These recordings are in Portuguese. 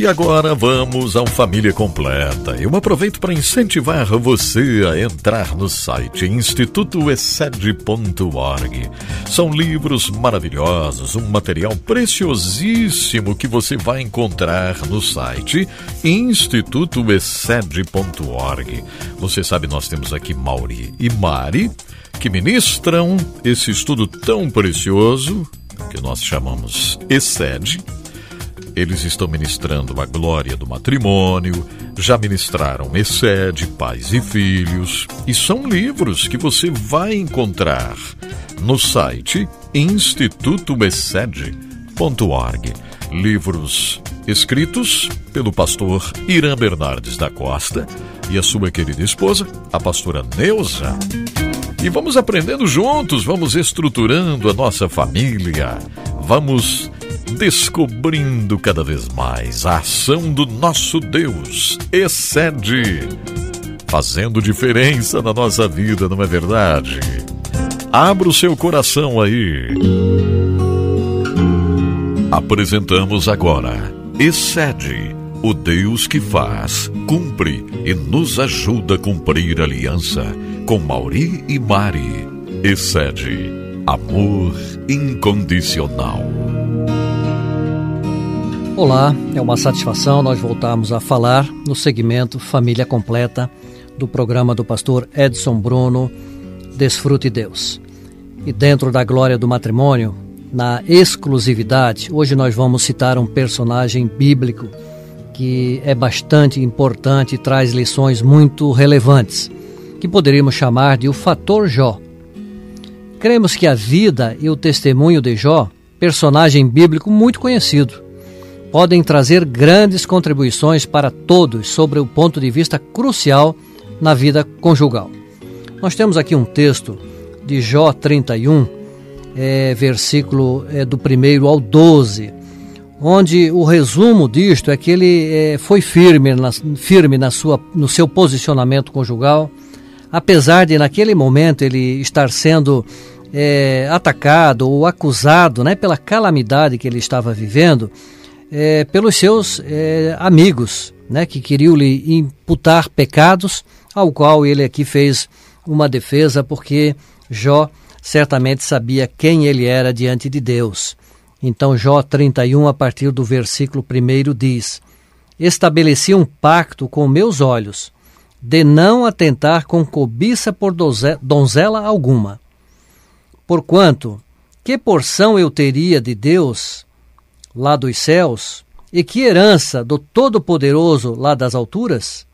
E agora vamos ao Família Completa. Eu aproveito para incentivar você a entrar no site institutoessed.org. São livros maravilhosos, um material preciosíssimo que você vai encontrar no site institutoessed.org. Você sabe, nós temos aqui Mauri e Mari que ministram esse estudo tão precioso que nós chamamos Excede eles estão ministrando a glória do matrimônio, já ministraram Excede, Pais e Filhos, e são livros que você vai encontrar no site institutoexcede.org. Livros escritos pelo pastor Irã Bernardes da Costa e a sua querida esposa, a pastora Neuza. E vamos aprendendo juntos, vamos estruturando a nossa família, vamos descobrindo cada vez mais a ação do nosso Deus. Excede, fazendo diferença na nossa vida, não é verdade? Abra o seu coração aí. Apresentamos agora Excede, o Deus que faz, cumpre e nos ajuda a cumprir a aliança com Mauri e Mari. Excede, amor incondicional. Olá, é uma satisfação nós voltarmos a falar no segmento Família Completa do programa do pastor Edson Bruno, Desfrute Deus. E dentro da glória do matrimônio, na exclusividade, hoje nós vamos citar um personagem bíblico que é bastante importante e traz lições muito relevantes, que poderíamos chamar de o fator Jó. Cremos que a vida e o testemunho de Jó, personagem bíblico muito conhecido, podem trazer grandes contribuições para todos sobre o ponto de vista crucial na vida conjugal. Nós temos aqui um texto de Jó 31, é, versículo é, do 1 ao 12, onde o resumo disto é que ele é, foi firme, na, firme na sua, no seu posicionamento conjugal, apesar de naquele momento ele estar sendo é, atacado ou acusado né, pela calamidade que ele estava vivendo, é, pelos seus é, amigos, né, que queriam lhe imputar pecados, ao qual ele aqui fez uma defesa, porque Jó certamente sabia quem ele era diante de Deus. Então, Jó 31, a partir do versículo 1, diz: Estabeleci um pacto com meus olhos, de não atentar com cobiça por donzela alguma. Porquanto, que porção eu teria de Deus lá dos céus, e que herança do Todo-Poderoso lá das alturas?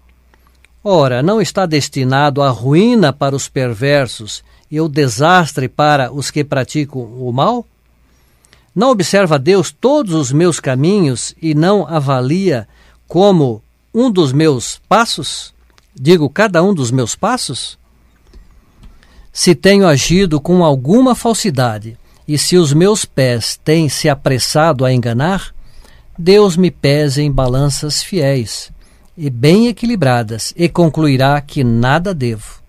Ora, não está destinado à ruína para os perversos e o desastre para os que praticam o mal? Não observa Deus todos os meus caminhos e não avalia como um dos meus passos? Digo, cada um dos meus passos? Se tenho agido com alguma falsidade, e se os meus pés têm se apressado a enganar, Deus me pese em balanças fiéis e bem equilibradas, e concluirá que nada devo.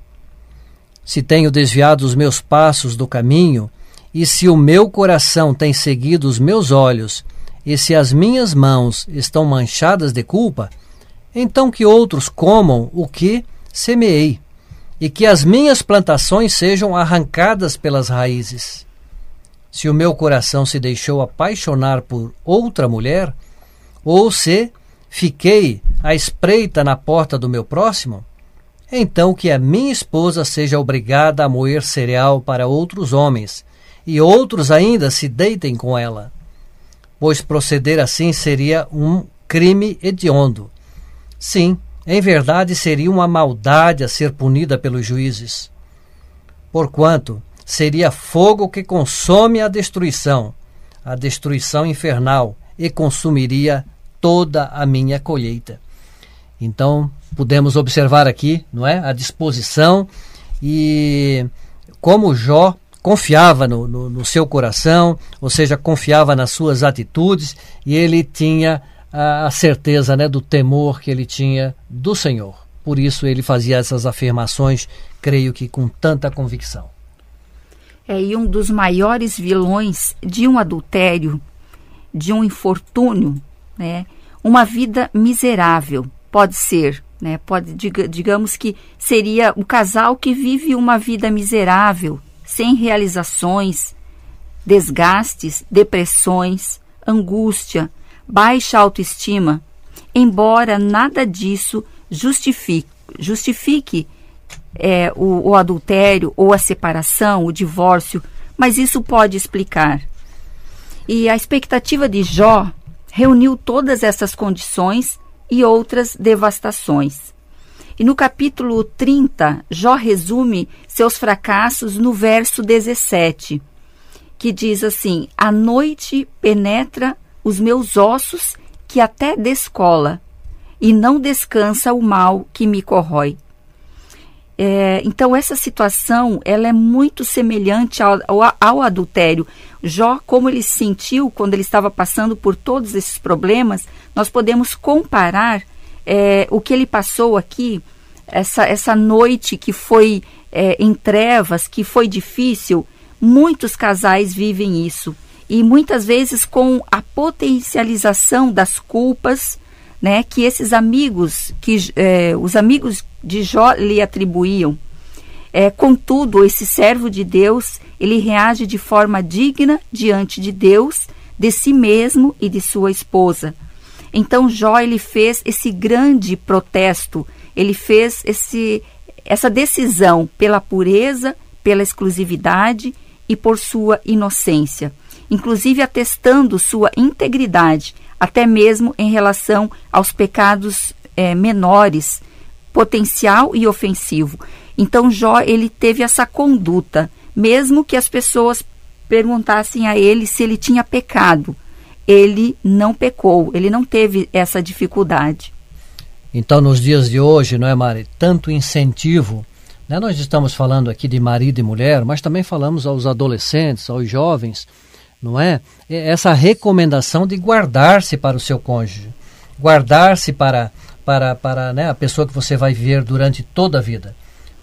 Se tenho desviado os meus passos do caminho, e se o meu coração tem seguido os meus olhos, e se as minhas mãos estão manchadas de culpa, então que outros comam o que semeei, e que as minhas plantações sejam arrancadas pelas raízes. Se o meu coração se deixou apaixonar por outra mulher, ou se fiquei à espreita na porta do meu próximo, então que a minha esposa seja obrigada a moer cereal para outros homens, e outros ainda se deitem com ela. Pois proceder assim seria um crime hediondo. Sim, em verdade seria uma maldade a ser punida pelos juízes. Porquanto, seria fogo que consome a destruição, a destruição infernal, e consumiria toda a minha colheita. Então, podemos observar aqui, não é, a disposição e como Jó confiava no, no, no, seu coração, ou seja, confiava nas suas atitudes e ele tinha a, certeza né, do temor que ele tinha do Senhor. Por isso ele fazia essas afirmações, creio que com tanta convicção é, e um dos maiores vilões de um adultério, de um infortúnio, né? uma vida miserável. Pode ser, né? Pode, digamos que seria o casal que vive uma vida miserável, sem realizações, desgastes, depressões, angústia, baixa autoestima, embora nada disso justifique, justifique é, o, o adultério ou a separação, o divórcio, mas isso pode explicar. E a expectativa de Jó reuniu todas essas condições e outras devastações. E no capítulo 30, Jó resume seus fracassos no verso 17, que diz assim: A noite penetra os meus ossos, que até descola, e não descansa o mal que me corrói. É, então essa situação ela é muito semelhante ao, ao, ao, adultério. Jó, como ele se sentiu quando ele estava passando por todos esses problemas, nós podemos comparar é, o que ele passou aqui, essa, essa noite que foi é, em trevas, que foi difícil. Muitos casais vivem isso e muitas vezes com a potencialização das culpas, né, que esses amigos, que é, os amigos de Jó lhe atribuíam. É, contudo, esse servo de Deus, ele reage de forma digna diante de Deus, de si mesmo e de sua esposa. Então Jó ele fez esse grande protesto, ele fez esse, essa decisão pela pureza, pela exclusividade e por sua inocência, inclusive atestando sua integridade, até mesmo em relação aos pecados é, menores potencial e ofensivo. Então Jó ele teve essa conduta, mesmo que as pessoas perguntassem a ele se ele tinha pecado. Ele não pecou, ele não teve essa dificuldade. Então, nos dias de hoje, não é, Mari? Tanto incentivo. Né? Nós estamos falando aqui de marido e mulher, mas também falamos aos adolescentes, aos jovens, não é? Essa recomendação de guardar-se para o seu cônjuge, guardar-se para para, para né, a pessoa que você vai viver durante toda a vida.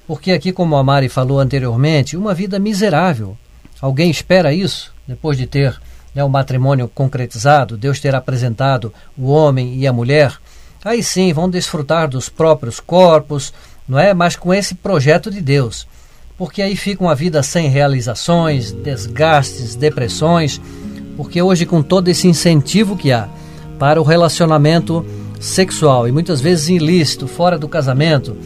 Porque aqui, como a Mari falou anteriormente, uma vida miserável. Alguém espera isso depois de ter né, o matrimônio concretizado, Deus ter apresentado o homem e a mulher. Aí sim vão desfrutar dos próprios corpos, não é? Mas com esse projeto de Deus. Porque aí fica uma vida sem realizações, desgastes, depressões. Porque hoje, com todo esse incentivo que há para o relacionamento sexual e muitas vezes ilícito, fora do casamento,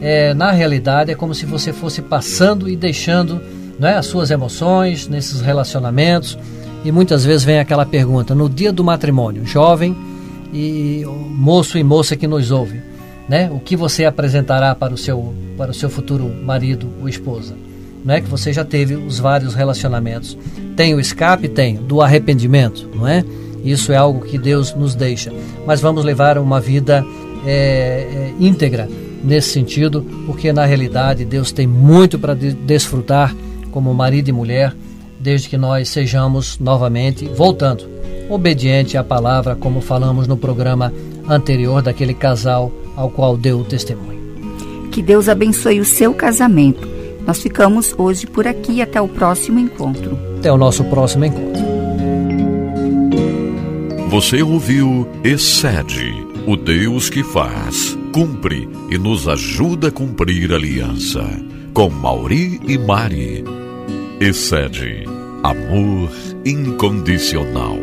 é, na realidade é como se você fosse passando e deixando né, as suas emoções nesses relacionamentos. E muitas vezes vem aquela pergunta: no dia do matrimônio, jovem e moço e moça que nos ouve, né, o que você apresentará para o seu, para o seu futuro marido ou esposa? Não é que você já teve os vários relacionamentos. Tem o escape? Tem. Do arrependimento, não é? Isso é algo que Deus nos deixa. Mas vamos levar uma vida é, é, íntegra nesse sentido, porque na realidade Deus tem muito para de desfrutar como marido e mulher, desde que nós sejamos novamente, voltando, obediente à palavra, como falamos no programa anterior daquele casal ao qual deu o testemunho. Que Deus abençoe o seu casamento. Nós ficamos hoje por aqui até o próximo encontro. Até o nosso próximo encontro. Você ouviu Excede, o Deus que faz, cumpre e nos ajuda a cumprir a aliança. Com Mauri e Mari. Excede, amor incondicional.